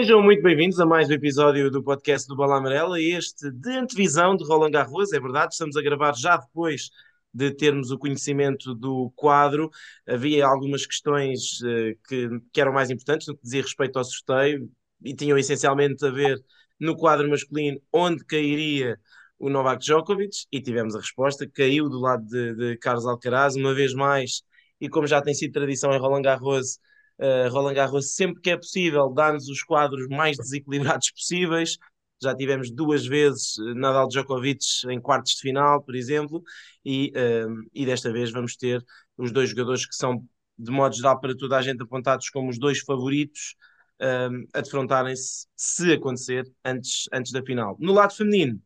Sejam muito bem-vindos a mais um episódio do podcast do Bola Amarela, este de antevisão de Roland Garros, é verdade, estamos a gravar já depois de termos o conhecimento do quadro. Havia algumas questões uh, que, que, eram mais importantes no que dizia respeito ao sorteio e tinham essencialmente a ver no quadro masculino onde cairia o Novak Djokovic e tivemos a resposta, caiu do lado de, de Carlos Alcaraz, uma vez mais, e como já tem sido tradição em Roland Garros, uh, Roland Garros sempre que é possível dá-nos os quadros mais desequilibrados possíveis, já tivemos duas vezes eh, Nadal Djokovic em quartos de final, por exemplo, e, uh, e desta vez vamos ter os dois jogadores que são, de modo geral, para toda a gente apontados como os dois favoritos uh, a defrontarem-se, se acontecer, antes, antes da final. No lado feminino,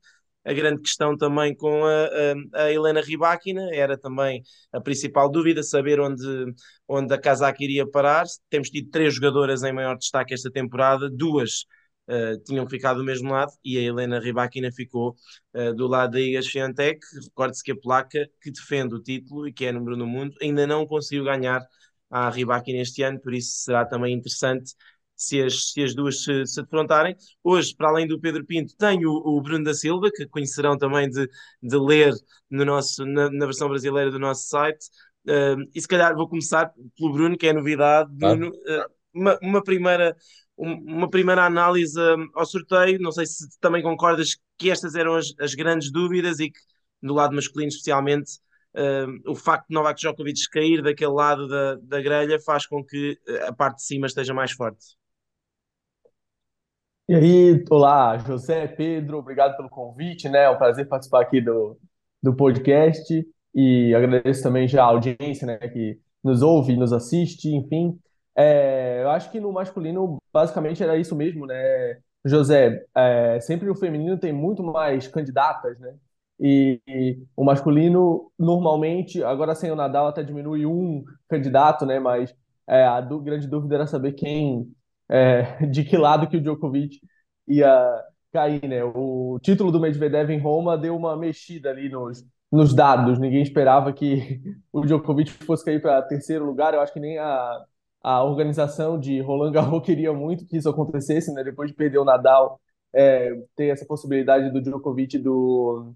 a grande questão também com a, a, a, Helena Rybakina, era também a principal dúvida, saber onde, onde a Kazakh iria parar. Temos tido três jogadoras em maior destaque esta temporada, duas uh, tinham ficado do mesmo lado e a Helena Rybakina ficou uh, do lado da Iga Swiatek. Recorde-se que a placa que defende o título e que é número no mundo ainda não conseguiu ganhar a Rybakina este ano, por isso será também interessante se as, se as duas se, se defrontarem. Hoje, para além do Pedro Pinto, tenho o, o Bruno da Silva, que conhecerão também de, de ler no nosso, na, na versão brasileira do nosso site. Uh, e se calhar vou começar pelo Bruno, que é novidade. Bruno, uh, uma, uma, primeira, uma primeira análise um, ao sorteio. Não sei se também concordas que estas eram as, as grandes dúvidas e que, do lado masculino, especialmente, uh, o facto de Novak Djokovic cair daquele lado da, da grelha faz com que a parte de cima esteja mais forte. E aí, olá, José, Pedro, obrigado pelo convite, né? É um prazer participar aqui do, do podcast e agradeço também já a audiência, né, que nos ouve, nos assiste, enfim. É, eu acho que no masculino, basicamente, era isso mesmo, né? José, é, sempre o feminino tem muito mais candidatas, né? E, e, o masculino, normalmente, agora sem o Nadal até diminui um candidato, né? Mas é, a grande dúvida era saber quem é, de que lado que o Djokovic ia cair, né? O título do Medvedev em Roma deu uma mexida ali nos, nos dados. Ninguém esperava que o Djokovic fosse cair para terceiro lugar. Eu acho que nem a, a organização de Roland Garros queria muito que isso acontecesse, né? Depois de perder o Nadal, é, ter essa possibilidade do Djokovic e do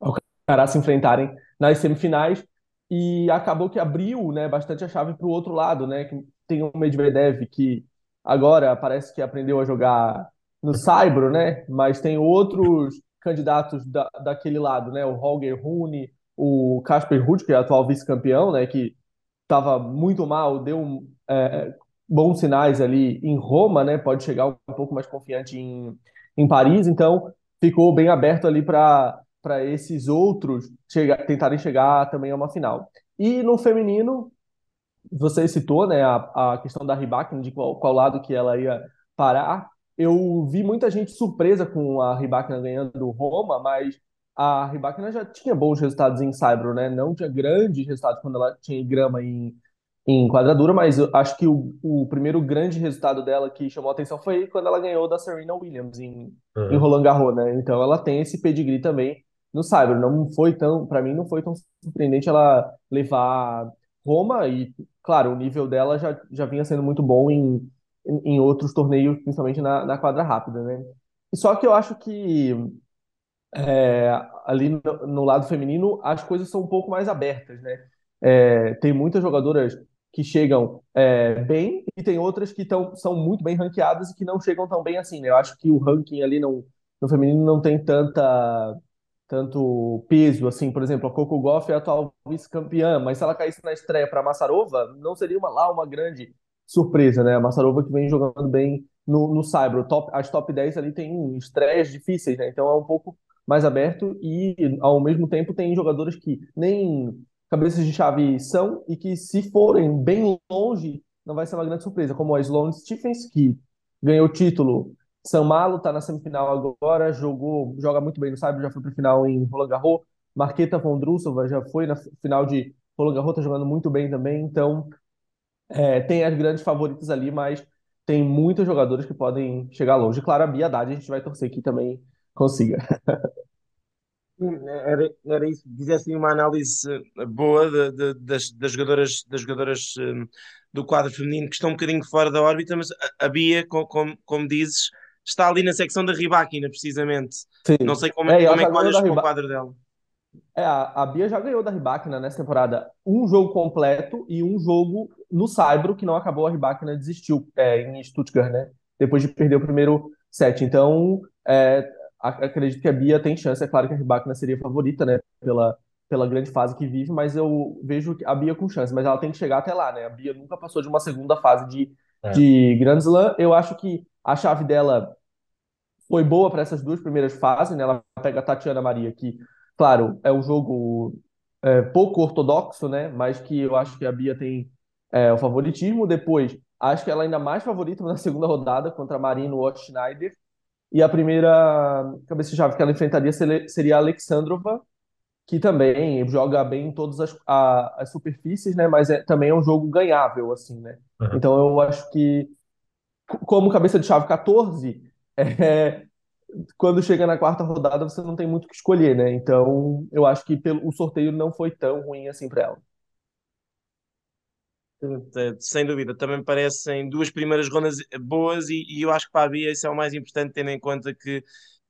Alcaraz se enfrentarem nas semifinais. E acabou que abriu, né, bastante a chave para o outro lado, né? Que tem o Medvedev que agora parece que aprendeu a jogar no Saibro, né? Mas tem outros candidatos da, daquele lado, né? O Holger Rune, o Casper Ruud, que é atual vice-campeão, né? Que estava muito mal, deu é, bons sinais ali em Roma, né? Pode chegar um pouco mais confiante em, em Paris, então ficou bem aberto ali para para esses outros chegar, tentarem chegar também a uma final. E no feminino, você citou, né, a, a questão da Rybakina, de qual, qual lado que ela ia parar. Eu vi muita gente surpresa com a Rybakina ganhando Roma, mas a Rybakina já tinha bons resultados em Saibro, né? Não tinha grandes resultados quando ela tinha grama em, em quadradura, mas eu acho que o, o primeiro grande resultado dela que chamou a atenção foi quando ela ganhou da Serena Williams em, uhum. em Roland Garros, né? Então ela tem esse pedigree também no Saibro. Não foi tão, para mim, não foi tão surpreendente ela levar Roma e claro, o nível dela já, já vinha sendo muito bom em, em outros torneios, principalmente na, na quadra rápida, né? Só que eu acho que é, ali no, no, lado feminino as coisas são um pouco mais abertas, né? É, tem muitas jogadoras que chegam é, bem e tem outras que tão, são muito bem ranqueadas e que não chegam tão bem assim, né? Eu acho que o ranking ali no, no feminino não tem tanta tanto peso, assim, por exemplo, a Coco Gauff é a atual vice-campeã, mas se ela caísse na estreia para a Massarova, não seria uma, lá uma grande surpresa, né? A Massarova que vem jogando bem no, no Cyber, top, as top 10 ali tem estreias difíceis, né? Então é um pouco mais aberto e, ao mesmo tempo, tem jogadores que nem cabeças de chave são e que, se forem bem longe, não vai ser uma grande surpresa, como a Sloane Stephens, que ganhou o título são Malo está na semifinal agora, jogou, joga muito bem no Saibro, já foi para final em Roland Garros. Marqueta Vondrusova já foi na final de Roland Garros, está jogando muito bem também. Então, é, tem as grandes favoritas ali, mas tem muitos jogadores que podem chegar longe. Claro, a Bia Haddad, a gente vai torcer que também consiga. Era, era isso, fizessem uma análise boa de, de, das, das jogadoras, das jogadoras um, do quadro feminino que estão um bocadinho fora da órbita, mas a, Bia, com, como, como dizes, está ali na secção da Ribaquina, precisamente. Sim. Não sei como é, como é que olhas para o quadro dela. É, a, a Bia já ganhou da Ribaquina nessa temporada um jogo completo e um jogo no Saibro, que não acabou, a Ribaquina desistiu é, em Stuttgart, né? Depois de perder o primeiro set. Então, é, acredito que a Bia tem chance. É claro que a Ribakina seria a favorita, né? Pela, pela grande fase que vive, mas eu vejo a Bia com chance. Mas ela tem que chegar até lá, né? A Bia nunca passou de uma segunda fase de, é. de Grand Slam. Eu acho que a chave dela foi boa para essas duas primeiras fases, né? Ela pega a Tatiana Maria, que, claro, é um jogo é, pouco ortodoxo, né? Mas que eu acho que a Bia tem é, o favoritismo. Depois, acho que ela é ainda mais favorita na segunda rodada contra a Marina Watt Schneider. E a primeira cabeça de chave que ela enfrentaria seria a Alexandrova, que também joga bem em todas as, a, as superfícies, né? Mas é, também é um jogo ganhável, assim, né? Uhum. Então eu acho que, como cabeça de chave 14, é, quando chega na quarta rodada você não tem muito o que escolher, né? Então eu acho que pelo, o sorteio não foi tão ruim assim para ela. Sem dúvida, também parecem duas primeiras rondas boas e, e, eu acho que para a Bia isso é o mais importante, tendo em conta que,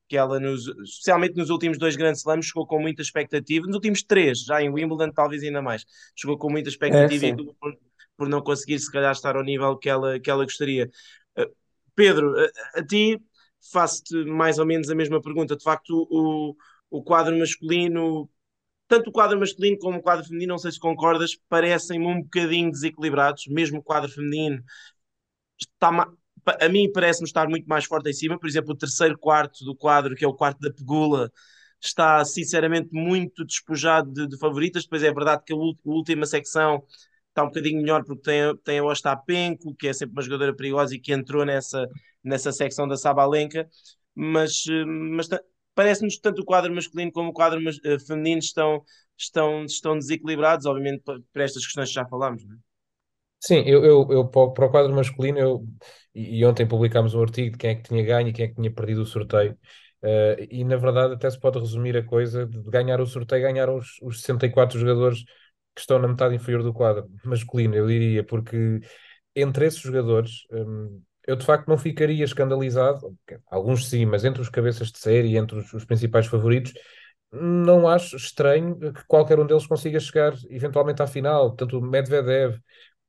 que ela, nos, especialmente nos últimos dois grandes slams, chegou com muita expectativa. Nos últimos três, já em Wimbledon, talvez ainda mais, chegou com muita expectativa é, e por, por, não conseguir, se calhar, estar ao nível que ela, que ela gostaria. Uh, Pedro, a, a ti faço-te mais ou menos a mesma pergunta. De facto, o, o quadro masculino tanto o quadro masculino como o quadro feminino, não sei se concordas, parecem-me um bocadinho desequilibrados, mesmo o quadro feminino está a mim parece-me estar muito mais forte em cima, por exemplo, o terceiro quarto do quadro, que é o quarto da Pegula, está sinceramente muito despojado de, de favoritas, depois é verdade que a, última secção está um bocadinho melhor porque tem, tem a Ostapenko, que é sempre uma jogadora perigosa e que entrou nessa, nessa secção da Sabalenka, mas, eh, mas parece-nos tanto o quadro masculino como o quadro uh, feminino estão, estão, estão desequilibrados, obviamente, para estas questões que já falámos. Não é? Sim, eu, eu, eu para o quadro masculino, eu, e, ontem publicámos um artigo de quem é que tinha ganho e quem é que tinha perdido o sorteio. Uh, e na verdade, até se pode resumir a coisa de ganhar o sorteio, ganhar os, os 64 jogadores que estão na metade inferior do quadro masculino, eu diria, porque entre esses jogadores, um, eu de facto não ficaria escandalizado, alguns sim, mas entre os cabeças de série, entre os, os principais favoritos, não acho estranho que qualquer um deles consiga chegar eventualmente à final, tanto o Medvedev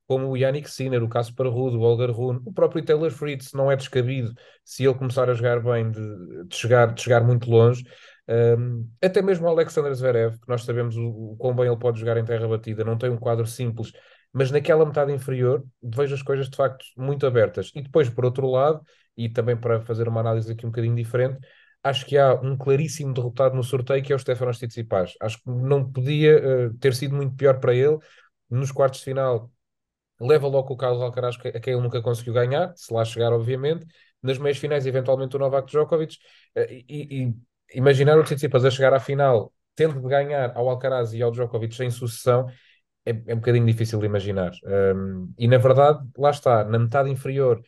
como o Yannick Sinner, o Casper Ruud, o Holger Rune, o próprio Taylor Fritz, não é descabido se ele começar a jogar bem de, de chegar, de chegar muito longe. Um, até mesmo o Alexander Zverev, que nós sabemos o, o quão bem ele pode jogar em terra batida, não tem um quadro simples, mas naquela metade inferior vejo as coisas de facto muito abertas. E depois, por outro lado, e também para fazer uma análise aqui um bocadinho diferente, acho que há um claríssimo derrotado no sorteio que é o Stefanos Tsitsipas. Acho que não podia uh, ter sido muito pior para ele. Nos quartos de final, leva logo o Carlos Alcaraz, a quem ele nunca conseguiu ganhar, se lá chegar, obviamente. Nas meias finais, eventualmente, o Novak Djokovic. Uh, e, e, imaginar o Tsitsipas a chegar à final, tendo de ganhar ao Alcaraz e ao Djokovic em sucessão, é, é um bocadinho difícil de imaginar. Um, e na verdade, lá está, na metade inferior,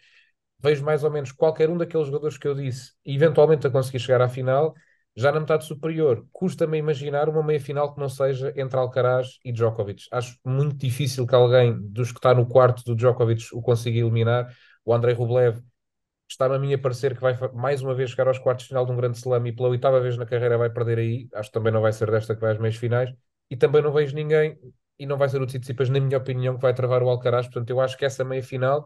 vejo mais ou menos qualquer um daqueles jogadores que eu disse, eventualmente a conseguir chegar à final. Já na metade superior, custa-me imaginar uma meia-final que não seja entre Alcaraz e Djokovic. Acho muito difícil que alguém dos que está no quarto do Djokovic o consiga eliminar. O Andrei Rublev está-me a mim a parecer que vai mais uma vez chegar aos quartos de final de um grande slam e pela oitava vez na carreira vai perder aí. Acho que também não vai ser desta que vai às meias finais. E também não vejo ninguém e não vai ser o Tsitsipas, na minha opinião, que vai travar o Alcaraz. Portanto, eu acho que essa meia final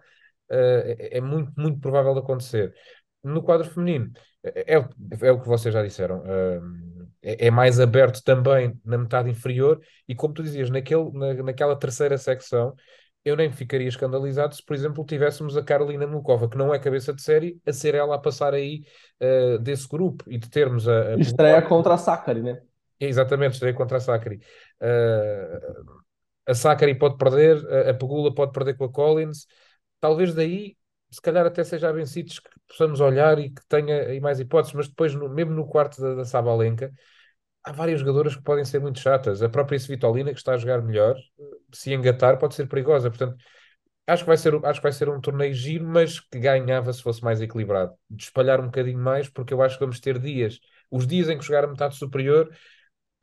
uh, é, é, muito, muito provável de acontecer. No quadro feminino, é, é, é o que vocês já disseram, uh, é, é, mais aberto também na metade inferior. E como tu dizias, naquele, na, naquela terceira secção, eu nem ficaria escandalizado se, por exemplo, tivéssemos a Carolina Mukova, que não é cabeça de série, a ser ela a passar aí uh, desse grupo e de termos a. a Estreia contra a Sakari, né? Exatamente, estreia contra a Sakari. Uh, a Sakari pode perder, a, Pegula pode perder com a Collins. Talvez daí, se calhar até seja a Bencites que possamos olhar e que tenha aí mais hipóteses, mas depois, no, mesmo no quarto da, da Sabalenka, há várias jogadoras que podem ser muito chatas. A própria Svitolina, que está a jogar melhor, se engatar, pode ser perigosa. Portanto, acho que vai ser, acho que vai ser um torneio giro, mas que ganhava se fosse mais equilibrado. De espalhar um bocadinho mais, porque eu acho que vamos ter dias, os dias em que jogar a metade superior,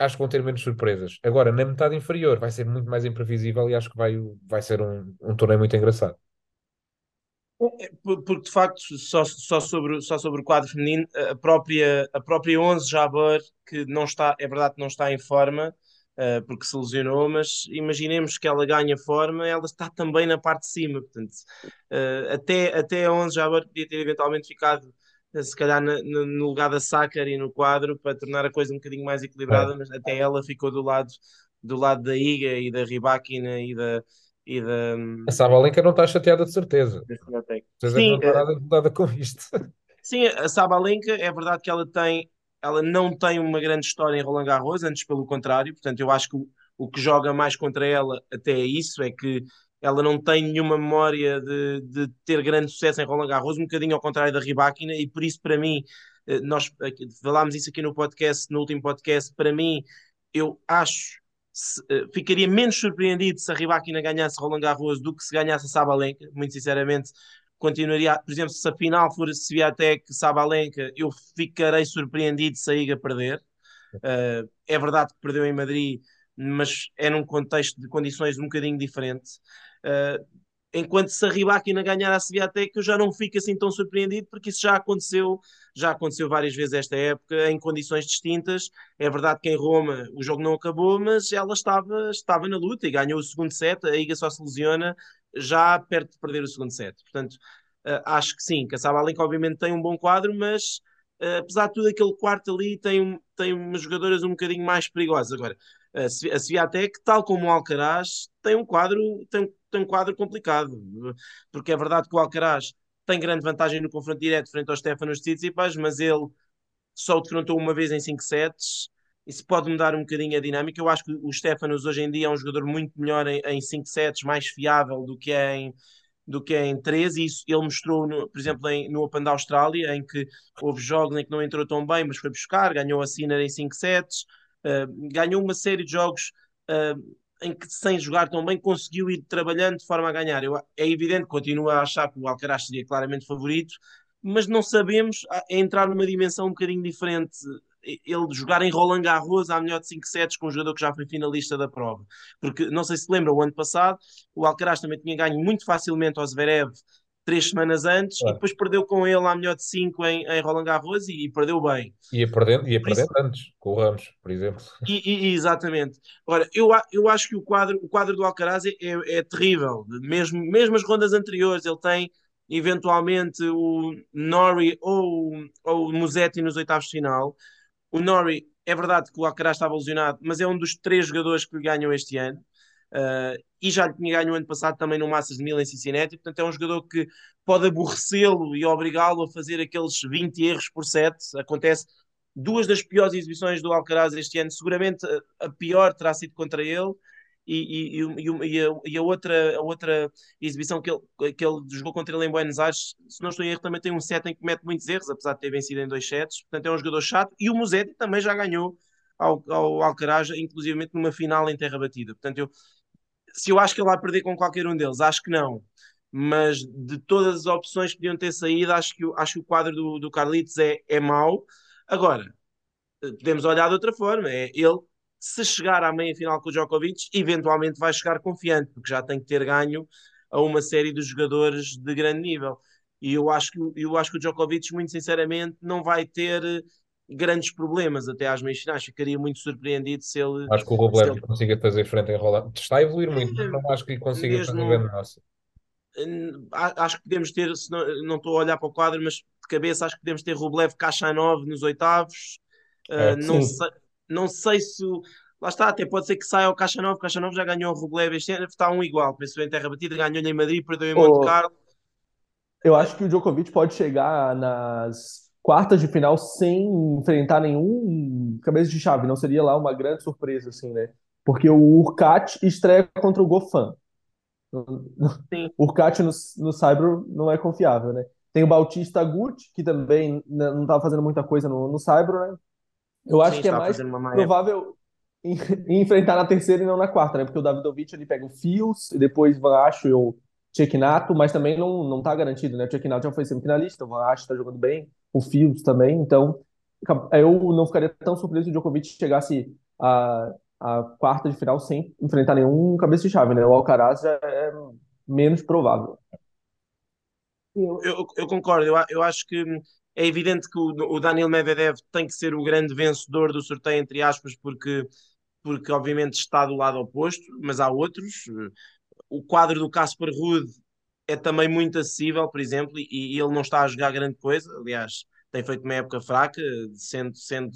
acho que vão ter menos surpresas. Agora, na metade inferior, vai ser muito mais imprevisível e acho que vai, vai ser um, um torneio muito engraçado. É, porque de facto, só, só, sobre, só sobre o quadro feminino, a própria, a própria 11 Jabor, que não está, é verdade que não está em forma, uh, porque se lesionou, mas imaginemos que ela ganha forma, ela está também na parte de cima, portanto, uh, até, até a 11 Jabor podia ter eventualmente ficado se calhar no, no lugar da Sakari no quadro para tornar a coisa um bocadinho mais equilibrada, é. mas até ela ficou do lado do lado da Iga e da Ribakina e da, e da. A Sabalenka não está chateada de certeza. Sim, não está nada com isto. Sim, a Sabalenka é verdade que ela tem, ela não tem uma grande história em Roland Garros, antes pelo contrário, portanto eu acho que o, o que joga mais contra ela até é isso, é que ela não tem nenhuma memória de, de ter grande sucesso em Roland Garros, um bocadinho ao contrário da Ribáquina, e por isso para mim, eh, nós falámos isso aqui no podcast, no último podcast, para mim, eu acho se, uh, ficaria menos surpreendido se a Ribakina ganhasse Roland Garros do que se ganhasse a Sabalenka, muito sinceramente continuaria, por exemplo, se a final for Sviatek Sabalenka, eu ficarei surpreendido se a Iga perder. Uh, é verdade que perdeu em Madrid, mas é num contexto de condições um bocadinho diferente. Uh, enquanto se a Ribakina ganhar a Sviatek, eu já não fico assim tão surpreendido, porque isso já aconteceu, já aconteceu várias vezes esta época, em condições distintas. É verdade que em Roma o jogo não acabou, mas ela estava, estava na luta e ganhou o segundo set, a Iga só se lesiona já perto de perder o segundo set. Portanto, uh, acho que sim, que a Sabalenka obviamente tem um bom quadro, mas uh, apesar de tudo aquele quarto ali tem, tem umas jogadoras um bocadinho mais perigosas. Agora, a Sviatek, tal como o Alcaraz, tem um quadro, tem, tem um quadro complicado, porque é verdade que o Alcaraz tem grande vantagem no confronto direto frente ao Stefanos Tsitsipas, mas ele só o defrontou uma vez em 5 sets, isso pode mudar um bocadinho a dinâmica. Eu acho que o Stefanos hoje em dia é um jogador muito melhor em 5 sets, mais fiável do que é em, do que é em 3, e isso ele mostrou, no, por exemplo, em, no Open da Austrália, em que houve jogos em que não entrou tão bem, mas foi buscar, ganhou a Sinner em 5 sets, ganhou uma série de jogos uh, em que, sem jogar tão bem, conseguiu ir trabalhando de forma a ganhar. Eu, é evidente, continuo a achar que o Alcaraz seria claramente favorito, mas não sabemos entrar numa dimensão um bocadinho diferente. Ele jogar em Roland Garros há melhor de 5 sets com um jogador que já foi finalista da prova. Porque, não sei se lembra, o ano passado o Alcaraz também tinha ganho muito facilmente ao Zverev três semanas antes e depois perdeu com ele à melhor de 5 em, em Roland Garros e, e, perdeu bem. Ia perdendo, ia perdendo isso... antes, com o Ramos, por exemplo. E, e, exatamente. Ora, eu, eu acho que o quadro, o quadro do Alcaraz é, é, é terrível. Mesmo, mesmo as rondas anteriores, ele tem eventualmente o Nori ou, ou o Musetti nos oitavos de final. O Nori, é verdade que o Alcaraz estava lesionado, mas é um dos três jogadores que lhe ganham este ano. Uh, e já lhe tinha ganho ano passado também no Masters de Mil em Cincinnati, portanto é um jogador que pode aborrecê-lo e obrigá-lo a fazer aqueles 20 erros por set, acontece duas das piores exibições do Alcaraz este ano, seguramente a pior terá sido contra ele, e, e, e, a, e, a, outra, a outra exibição que ele, que ele jogou contra ele em Buenos Aires, se não estou em erro, também tem um set em que comete muitos erros, apesar de ter vencido em dois sets, portanto é um jogador chato, e o Musetti também já ganhou ao, ao Alcaraz, inclusive numa final em terra batida, portanto eu se eu acho que ele vai perder com qualquer um deles, acho que não. Mas de todas as opções que podiam ter saído, acho que, acho que o quadro do, do Carlitos é, é mau. Agora, podemos olhar de outra forma. É ele, se chegar à meia final com o Djokovic, eventualmente vai chegar confiante, porque já tem que ter ganho a uma série de jogadores de grande nível. E eu acho que, eu acho que o Djokovic, muito sinceramente, não vai ter grandes problemas até às meias finais. Ficaria muito surpreendido se ele. Acho que o Rublev ele... consiga fazer frente em Roland. Está a evoluir muito, mas não acho que ele consiga Mesmo... fazer grande nossa. Acho que podemos ter, se não, não estou a olhar para o quadro, mas de cabeça acho que podemos ter Rublev Kachanov nos oitavos. É, uh, não, sei, não sei se. Lá está, até pode ser que saia o Kachanov. Kachanov já ganhou o Rublev este ano, está um igual. Pensou em terra batida, ganhou em Madrid, perdeu em Monte Carlo. Eu acho que o Djokovic pode chegar nas quartas de final sem enfrentar nenhum cabeça de chave. Não seria lá uma grande surpresa, assim, né? Porque o Urcat estreia contra o Gofan. O Urcat no, no Cyber não é confiável, né? Tem o Bautista Gucci, que também não estava fazendo muita coisa no, no Cyber, né? Eu acho Sim, que é mais provável enfrentar na terceira e não na quarta, né? Porque o Davidovich ele pega o Fios e depois Van Acho e o Tchekinato, mas também não, não tá garantido, né? O Tchekinato já foi semifinalista, o Van Acho está jogando bem, o Fields também, então eu não ficaria tão surpreso se o Djokovic chegasse a, a quarta de final sem enfrentar nenhum cabeça de chave, né? O Alcaraz já é menos provável. Eu, eu, eu concordo, eu, eu acho que é evidente que o, o Daniel Medvedev tem que ser o grande vencedor do sorteio, entre aspas, porque, porque obviamente está do lado oposto, mas há outros. O quadro do Casper Ruud é também muito acessível, por exemplo, e, e, ele não está a jogar grande coisa. Aliás, tem feito uma época fraca, sendo, sendo,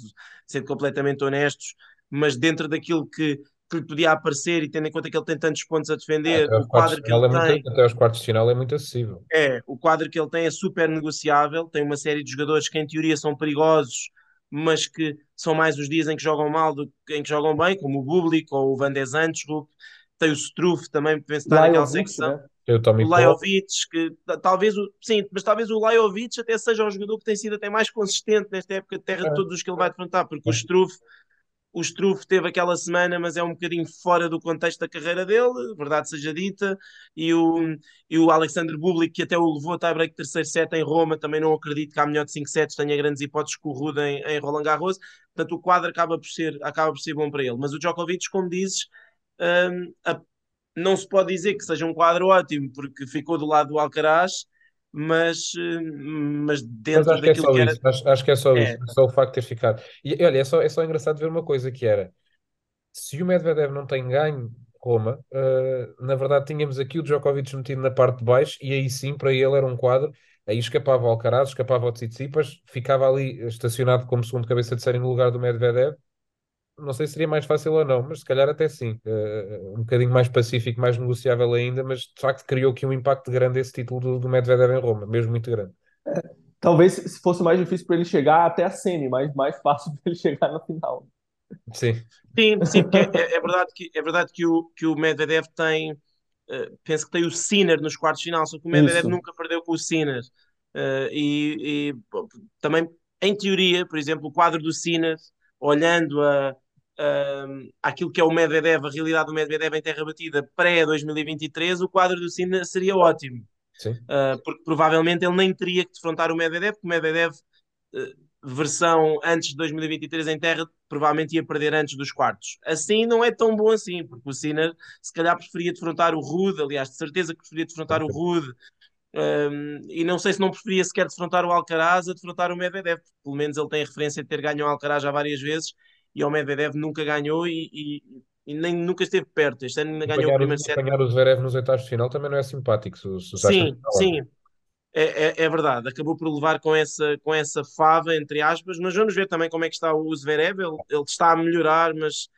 sendo completamente honestos, mas dentro daquilo que, que lhe podia aparecer e tendo em conta que ele tem tantos pontos a defender, o quadro que ele é tem. Muito, até os quartos de final é muito acessível. É, o quadro que ele tem é super negociável. Tem uma série de jogadores que, em teoria, são perigosos, mas que são mais os dias em que jogam mal do que em que jogam bem, como o Bublik ou o Van de Zandschulp. Tem o Struff também, para estar naquela secção. Né? O Lajovic, que talvez o, sim, mas talvez o Lajovic até seja o jogador que tem sido até mais consistente nesta época de terra de é. todos os que ele vai defrontar, porque o Struff o Struff teve aquela semana, mas é um bocadinho fora do contexto da carreira dele, verdade seja dita, e o, e o Alexander Bublik, que até o levou a tie-break terceiro set em Roma, também não acredito que há melhor de 5 sets tenha grandes hipóteses com o Ruda em, em Roland Garros, portanto o quadro acaba por, ser, acaba por ser bom para ele. Mas o Djokovic, como dizes, um, a, não se pode dizer que seja um quadro ótimo, porque ficou do lado do Alcaraz, mas, eh, mas dentro mas daquilo que, é era. Acho, acho, que é só é. isso, é só o facto de ter ficado. E olha, é só, é só engraçado ver uma coisa que era se o Medvedev não tem ganho Roma, uh, na verdade tínhamos aqui o Djokovic metido na parte de baixo e aí sim para ele era um quadro. Aí escapava o Alcaraz, escapava o Tsitsipas, ficava ali estacionado como segundo cabeça de série no lugar do Medvedev não sei se seria mais fácil ou não, mas se calhar até sim. Uh, um bocadinho mais pacífico, mais negociável ainda, mas de facto criou aqui um impacto grande esse título do, do Medvedev em Roma, mesmo muito grande. É, talvez se fosse mais difícil para ele chegar até a semi, mas mais fácil para ele chegar na final. Sim. Sim, sim porque é, é, verdade que, é verdade que, o, que o Medvedev tem, uh, penso que tem o Sinner nos quartos de final, só que o Medvedev Isso. nunca perdeu com o Sinner. Uh, e, e também, em teoria, por exemplo, o quadro do Sinner, olhando a, aquilo que é o Medvedev, a realidade do Medvedev em terra batida pré-2023, o quadro do Sinner seria ótimo. Uh, porque provavelmente ele nem teria que defrontar o Medvedev, porque o Medvedev, uh, versão antes de 2023 em terra, provavelmente ia perder antes dos quartos. Assim não é tão bom assim, porque o Sinner se calhar preferia defrontar o Rude, aliás, de certeza que preferia defrontar o Rude. Um, e não sei se não preferia sequer defrontar o Alcaraz a defrontar o Medvedev, porque pelo menos ele tem a referência de ter ganho o Alcaraz já várias vezes e o Medvedev nunca ganhou e, e, e, nem nunca esteve perto. Este ano ainda ganhou o primeiro set. Apanhar o Zverev nos oitavos de final também não é simpático. Se, se sim, sim. É, é, é, verdade, acabou por levar com essa, com essa fava, entre aspas, mas vamos ver também como é que está o Zverev. Ele, ele está a melhorar, mas,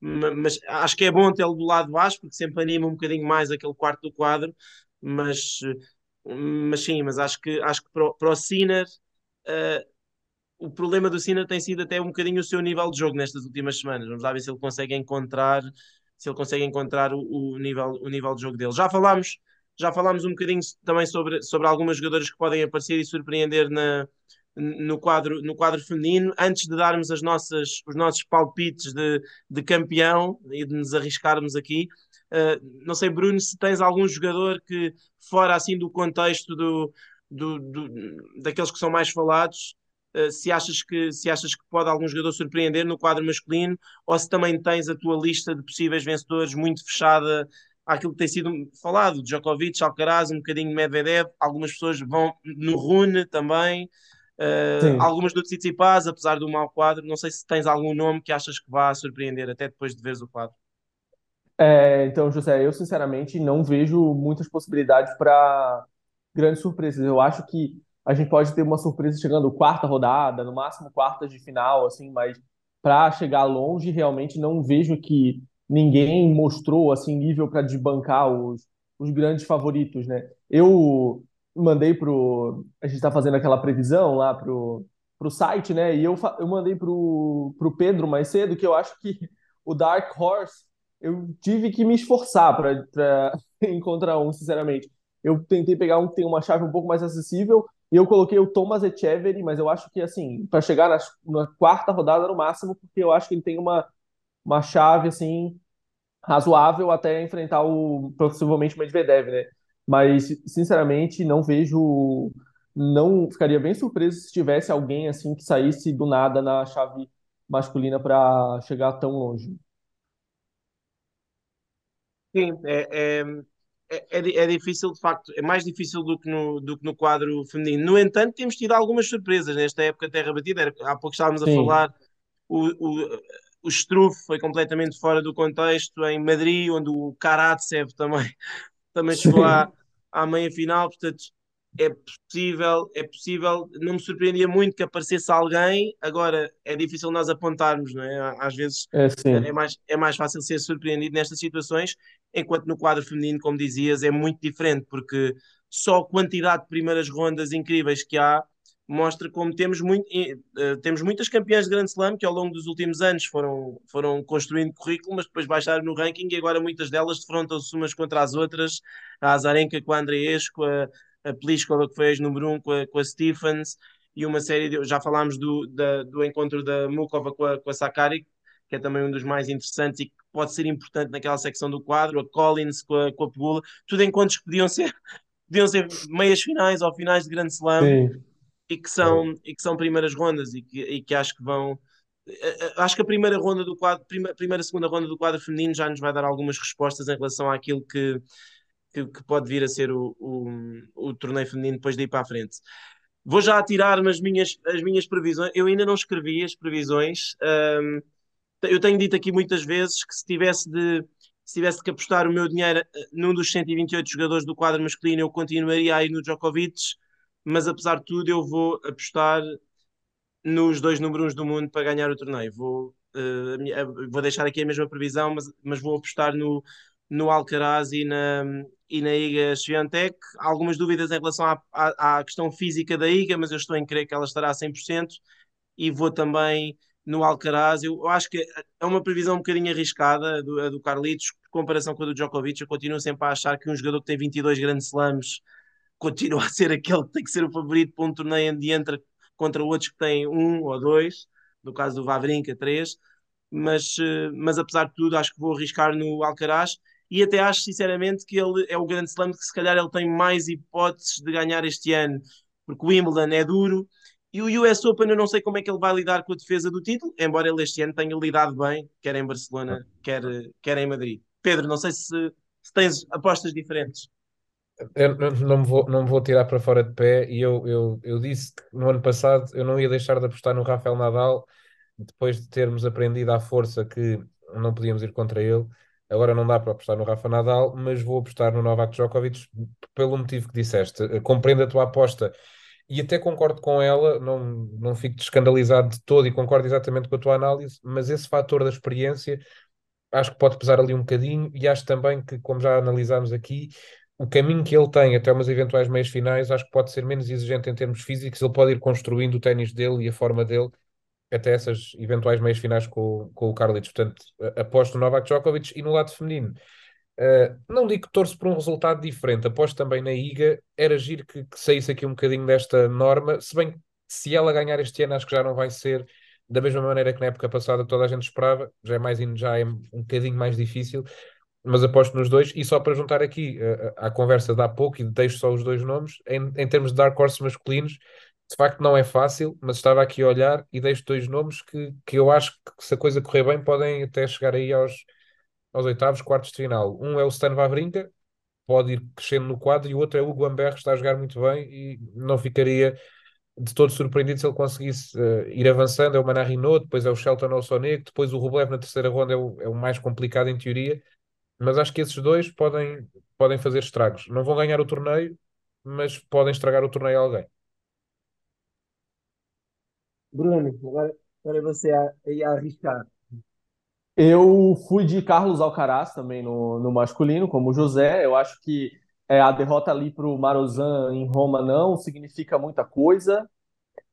mas acho que é bom tê-lo do lado baixo, porque sempre anima um bocadinho mais aquele quarto do quadro. Mas, mas sim, mas acho que, acho que para, o, para o Sinner, uh, o problema do Cena tem sido até um bocadinho o seu nível de jogo nestas últimas semanas. Vamos lá ver se ele consegue encontrar se ele consegue encontrar o, o nível, o nível de jogo dele. Já falámos, já falámos um bocadinho também sobre, sobre algumas jogadoras que podem aparecer e surpreender na, no, quadro, no quadro feminino. Antes de darmos as nossas, os nossos palpites de, de campeão e de nos arriscarmos aqui, uh, não sei, Bruno, se tens algum jogador que, fora assim do contexto do, do, do daqueles que são mais falados, se achas que se achas que pode algum jogador surpreender no quadro masculino ou se também tens a tua lista de possíveis vencedores muito fechada àquilo que tem sido falado, Djokovic, Alcaraz, um bocadinho Medvedev, algumas pessoas vão no Rune também, uh, algumas do Tsitsipas, apesar do mau quadro, não sei se tens algum nome que achas que vá surpreender até depois de veres o quadro. É, então, José, eu sinceramente não vejo muitas possibilidades para grandes surpresas. Eu acho que a gente pode ter uma surpresa chegando quarta rodada, no máximo quartas de final, assim, mas para chegar longe, realmente não vejo que ninguém mostrou assim nível para desbancar os, os grandes favoritos, né? Eu mandei pro a gente está fazendo aquela previsão lá pro pro site, né? E eu, eu mandei pro, pro Pedro mais cedo que eu acho que o Dark Horse eu tive que me esforçar para encontrar um, sinceramente. Eu tentei pegar um que tem uma chave um pouco mais acessível, e eu coloquei o Thomas Echeverry, mas eu acho que, assim, para chegar na, na, quarta rodada no máximo, porque eu acho que ele tem uma, uma chave, assim, razoável até enfrentar o, possivelmente, o Medvedev, né? Mas, sinceramente, não vejo... Não ficaria bem surpreso se tivesse alguém, assim, que saísse do nada na chave masculina para chegar tão longe. Sim, é, é, é, é, difícil, de facto, é mais difícil do que, no, do que no quadro feminino. No entanto, temos tido algumas surpresas nesta época terra batida. Há pouco estávamos Sim. a falar, o, o, o Struff foi completamente fora do contexto em Madrid, onde o Karatsev também, também chegou à, à meia final. Portanto, é possível, é possível, não me surpreendia muito que aparecesse alguém, agora é difícil nós apontarmos, não é? Às vezes é, é, mais, é mais fácil ser surpreendido nestas situações, enquanto no quadro feminino, como dizias, é muito diferente, porque só a quantidade de primeiras rondas incríveis que há mostra como temos, muito, uh, temos muitas campeãs de Grande Slam que ao longo dos últimos anos foram, foram construindo currículo, mas depois baixaram no ranking e agora muitas delas defrontam-se umas contra as outras, a Azarenka com a Andreesco, a, a Pliskova, que foi ex-número 1 um, com, a, com a Stephens, e uma série de. Já falámos do, da, do encontro da Mukova com a, com a Sakari, que é também um dos mais interessantes e que pode ser importante naquela secção do quadro, a Collins com a, com a Pegula, tudo encontros que podiam ser, podiam ser meias finais ou finais de Grande Slam e que, são, e que são primeiras rondas e que, e que acho que vão. Eh, eh, acho que a primeira ronda do quadro, primeira, primeira segunda ronda do quadro feminino já nos vai dar algumas respostas em relação àquilo que, que, que pode vir a ser o, o, o, torneio feminino depois de ir para a frente. Vou já tirar as minhas, as minhas previsões. Eu ainda não escrevi as previsões. Um, eu tenho dito aqui muitas vezes que se tivesse de se tivesse que apostar o meu dinheiro eh, num dos 128 jogadores do quadro masculino, eu continuaria aí no Djokovic, mas apesar de tudo, eu vou apostar nos dois números do mundo para ganhar o torneio. Vou, uh, vou deixar aqui a mesma previsão, mas, mas vou apostar no, no Alcaraz e na, e na Iga Swiatek. Algumas dúvidas em relação à, à, à, questão física da Iga, mas eu estou em crer que ela estará a 100% e vou também no Alcaraz. Eu acho que é uma previsão um bocadinho arriscada do, a do Carlitos, por comparação com a do Djokovic. Eu continuo sempre a achar que um jogador que tem 22 grandes slams continua a ser aquele que tem que ser o favorito para um torneio onde entra contra outros que têm um ou dois, no caso do Vavrinka, três. Mas, eh, mas apesar de tudo, acho que vou arriscar no Alcaraz e até acho sinceramente que ele é o grande slam que se calhar ele tem mais hipóteses de ganhar este ano, porque o Wimbledon é duro e o US Open eu não sei como é que ele vai lidar com a defesa do título, embora ele este ano tenha lidado bem, quer em Barcelona, quer, quer em Madrid. Pedro, não sei se, se tens apostas diferentes. Eu não me, vou, não me vou tirar para fora de pé e eu, eu, eu disse que no ano passado eu não ia deixar de apostar no Rafael Nadal depois de termos aprendido à força que não podíamos ir contra ele Agora não dá para apostar no Rafa Nadal, mas vou apostar no Novak Djokovic pelo motivo que disseste. Eh, compreendo a tua aposta e até concordo com ela, não, não fico escandalizado de todo e concordo exatamente com a tua análise, mas esse fator da experiência acho que pode pesar ali um bocadinho e acho também que, como já analisámos aqui, o caminho que ele tem até umas eventuais meias finais acho que pode ser menos exigente em termos físicos, ele pode ir construindo o ténis dele e a forma dele até essas eventuais meias finais com, com o Carlitos. Portanto, aposto no Novak Djokovic e no lado feminino. Uh, não digo que torço por um resultado diferente, aposto também na Iga. Era giro que, que saísse aqui um bocadinho desta norma, se bem que se ela ganhar este ano, acho que já não vai ser da mesma maneira que na época passada toda a gente esperava, já é, mais, já é um bocadinho mais difícil, mas aposto nos dois. E só para juntar aqui uh, à conversa de há pouco, e deixo só os dois nomes, em, em termos de Dark Horse masculinos, de facto não é fácil, mas estava aqui a olhar e deixo dois nomes que, que eu acho que se a coisa correr bem podem até chegar aí aos, aos oitavos, quartos de final. Um é o Stan Wawrinka, pode ir crescendo no quadro, e o outro é o Hugo Amber, que está a jogar muito bem e não ficaria de todo surpreendido se ele conseguisse uh, ir avançando. É o Manarino, depois é o Shelton Sonego, depois o Rublev na terceira ronda é o, é o mais complicado em teoria, mas acho que esses dois podem, podem fazer estragos. Não vão ganhar o torneio, mas podem estragar o torneio a alguém. Bruno, agora, agora você ia arriscar. Eu fui de Carlos Alcaraz também no, no masculino, como José. Eu acho que é, a derrota ali para o Marozan em Roma não significa muita coisa.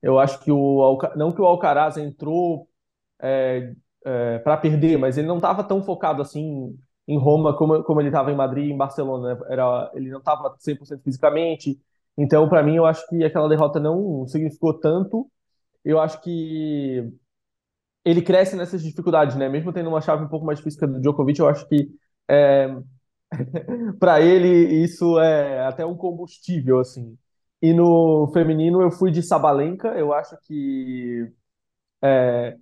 Eu acho que o não que o Alcaraz entrou é, é, para perder, mas ele não estava tão focado assim em Roma como, como ele estava em Madrid, em Barcelona. Né? Era, ele não estava 100% fisicamente. Então, para mim, eu acho que aquela derrota não significou tanto eu acho que ele cresce nessas dificuldades, né? Mesmo tendo uma chave um pouco mais difícil do Djokovic, eu acho que é, para ele isso é até um combustível, assim. E no feminino eu fui de Sabalenka, eu acho que é,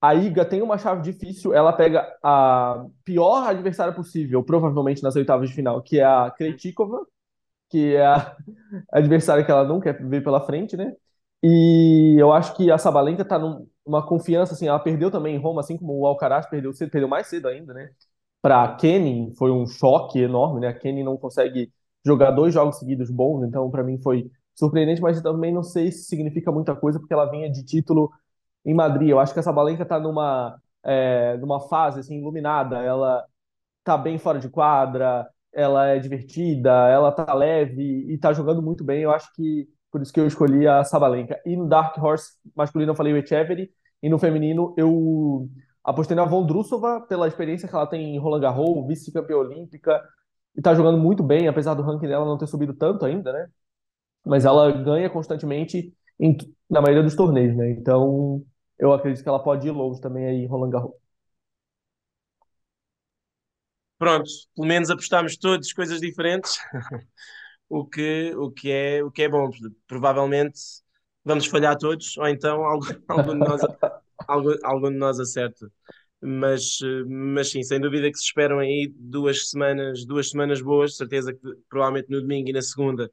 a Iga tem uma chave difícil, ela pega a pior adversária possível, provavelmente nas oitavas de final, que é a Krejcikova, que é a adversária que ela não quer ver pela frente, né? E eu acho que a Sabalenka tá numa confiança, assim, ela perdeu também em Roma, assim como o Alcaraz perdeu perdeu mais cedo ainda, né? Para Kenny foi um choque enorme, né? A Kenny não consegue jogar dois jogos seguidos bons, então para mim foi surpreendente, mas também não sei se significa muita coisa, porque ela vinha de título em Madrid. Eu acho que a Sabalenka tá numa, é, numa fase, assim, iluminada, ela tá bem fora de quadra, ela é divertida, ela tá leve e tá jogando muito bem. Eu acho que por isso que eu escolhi a Sabalenka. E no Dark Horse masculino eu falei o Echeverry, e no feminino eu apostei na Vondrusova pela experiência que ela tem em Roland Garros, vice-campeã olímpica, e tá jogando muito bem, apesar do ranking dela não ter subido tanto ainda, né? Mas ela ganha constantemente em, na maioria dos torneios, né? Então eu acredito que ela pode ir longe também aí em Roland Garros. Pronto, pelo menos apostámos todos coisas diferentes, o, que, o, que é, o que é bom. Provavelmente vamos falhar todos, ou então algum, algum, de, nós, algum, algum de nós acerta. Mas, mas sim, sem dúvida que se esperam aí duas semanas, duas semanas boas, certeza que provavelmente no domingo e na segunda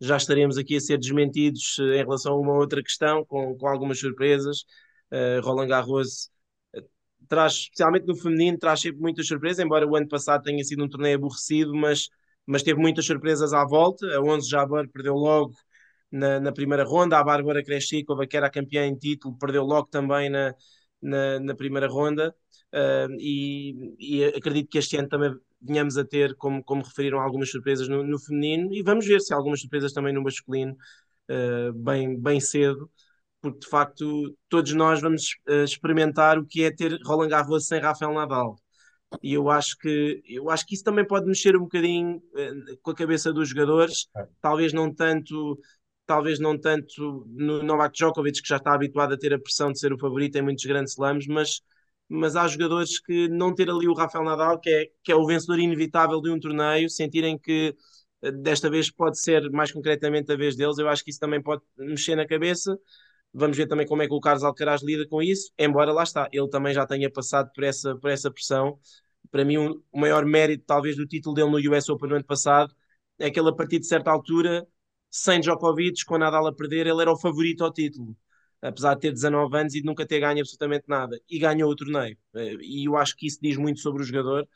já estaremos aqui a ser desmentidos eh, em relação a uma outra questão, com, com algumas surpresas. Uh, Roland Garros traz, especialmente no feminino, traz sempre muitas surpresas, embora o ano passado tenha sido um torneio aborrecido, mas, mas teve muitas surpresas à volta. A 11 Jabbar perdeu logo na, na, primeira ronda, a Bárbara Kreshikova, que era a campeã em título, perdeu logo também na, na, na primeira ronda. Uh, e, e, acredito que este ano também venhamos a ter, como, como referiram, algumas surpresas no, no feminino, e vamos ver se há algumas surpresas também no masculino, uh, bem, bem cedo porque de facto todos nós vamos uh, experimentar o que é ter Roland Garros sem Rafael Nadal. E eu acho que eu acho que isso também pode mexer um bocadinho uh, com a cabeça dos jogadores, é. talvez não tanto talvez não tanto no Novak Djokovic que já está habituado a ter a pressão de ser o favorito em muitos grandes slams, mas mas há jogadores que não ter ali o Rafael Nadal, que é, que é o vencedor inevitável de um torneio, sentirem que eh, desta vez pode ser mais concretamente a vez deles, eu acho que isso também pode mexer na cabeça Vamos ver também como é que o Carlos Alcaraz lida com isso, embora lá está, ele também já tenha passado por essa, por essa pressão. Para mim, um, o maior mérito, talvez, do título dele no US Open no ano passado é que ele, a partir de certa altura, sem Djokovic, com a Nadal a perder, ele era o favorito ao título, apesar de ter 19 anos e de nunca ter ganho absolutamente nada. E ganhou o torneio. Eh, e eu acho que isso diz muito sobre o jogador.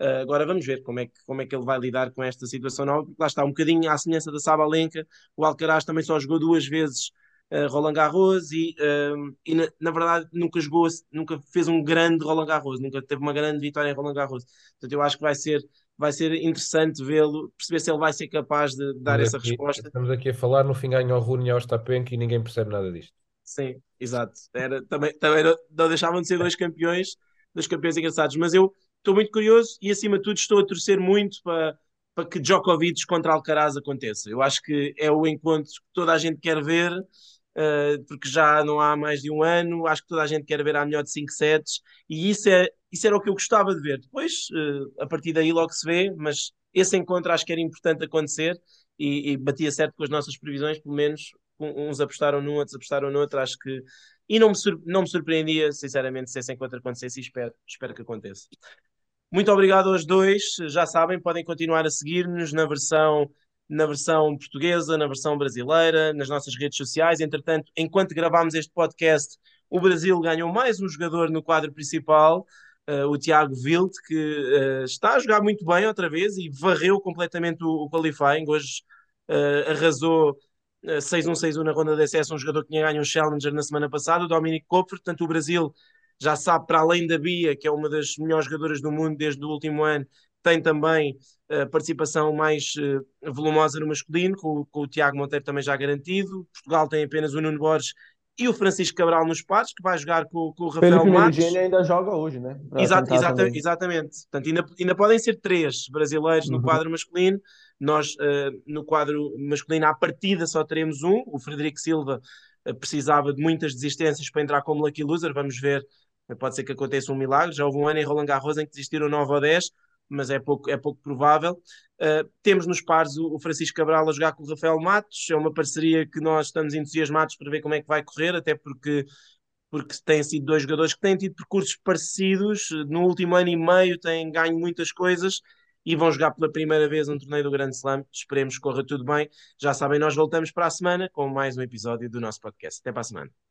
Uh, agora vamos ver como é, que, como é que ele vai lidar com esta situação nova, lá está um bocadinho à semelhança da Sabalenka, o Alcaraz também só jogou duas vezes uh, Roland Garros e, uh, e na, na, verdade nunca jogou, nunca fez um grande Roland Garros, nunca teve uma grande vitória em Roland Garros. Portanto, eu acho que vai ser, vai ser interessante vê-lo, perceber se ele vai ser capaz de dar estamos essa aqui, resposta. Estamos aqui a falar, no fim ganha o Rune e ao Stapenk e ninguém percebe nada disto. Sim, exato. Era, também, também não, não deixavam de ser dois campeões, dois campeões engraçados, mas eu estou muito curioso e acima de tudo estou a torcer muito para para que Djokovic contra Alcaraz aconteça. Eu acho que é o encontro que toda a gente quer ver uh, porque já não há mais de um ano, acho que toda a gente quer ver a melhor de 5 sets, e isso, é, isso era o que eu gostava de ver. Depois, uh, a partir daí logo se vê, mas esse encontro acho que era importante acontecer e, e batia certo com as nossas previsões, pelo menos uns apostaram num, outros apostaram no outro, acho que e não me, não me surpreendia, sinceramente, se esse encontro acontecesse e espero, espero que aconteça. Muito obrigado aos dois, já sabem, podem continuar a seguir-nos na versão na versão portuguesa, na versão brasileira, nas nossas redes sociais. Entretanto, enquanto gravámos este podcast, o Brasil ganhou mais um jogador no quadro principal, uh, o Tiago Wild, que uh, está a jogar muito bem outra vez e varreu completamente o, o qualifying. Hoje uh, arrasou 6-1, 6-1 na ronda de acesso, um jogador que tinha ganho um Challenger na semana passada, o Dominic Kopfer. Portanto, o Brasil já sabe, para além da Bia, que é uma das melhores jogadoras do mundo desde o último ano, tem também uh, participação mais uh, volumosa no masculino, com, com, o Tiago Monteiro também já garantido. Portugal tem apenas o Nuno Borges e o Francisco Cabral nos pares, que vai jogar com, com o Rafael Felipe Matos. Felipe ainda joga hoje, né? Exato, exata, exatamente. Portanto, ainda, ainda podem ser três brasileiros no uhum. quadro masculino. Nós, uh, no quadro masculino, à partida só teremos um. O Frederico Silva precisava de muitas desistências para entrar como lucky loser. Vamos ver Pode ser que aconteça um milagre. Já houve um ano em Roland Garros em que desistiram 9 ou 10, mas é pouco, é pouco provável. Uh, temos nos pares o, o, Francisco Cabral a jogar com o Rafael Matos. É uma parceria que nós estamos entusiasmados para ver como é que vai correr, até porque, porque têm sido dois jogadores que têm tido percursos parecidos. No último ano e meio têm ganho muitas coisas e vão jogar pela primeira vez um torneio do Grande Slam. Esperemos que corra tudo bem. Já sabem, nós voltamos para a semana com mais um episódio do nosso podcast. Até para a semana.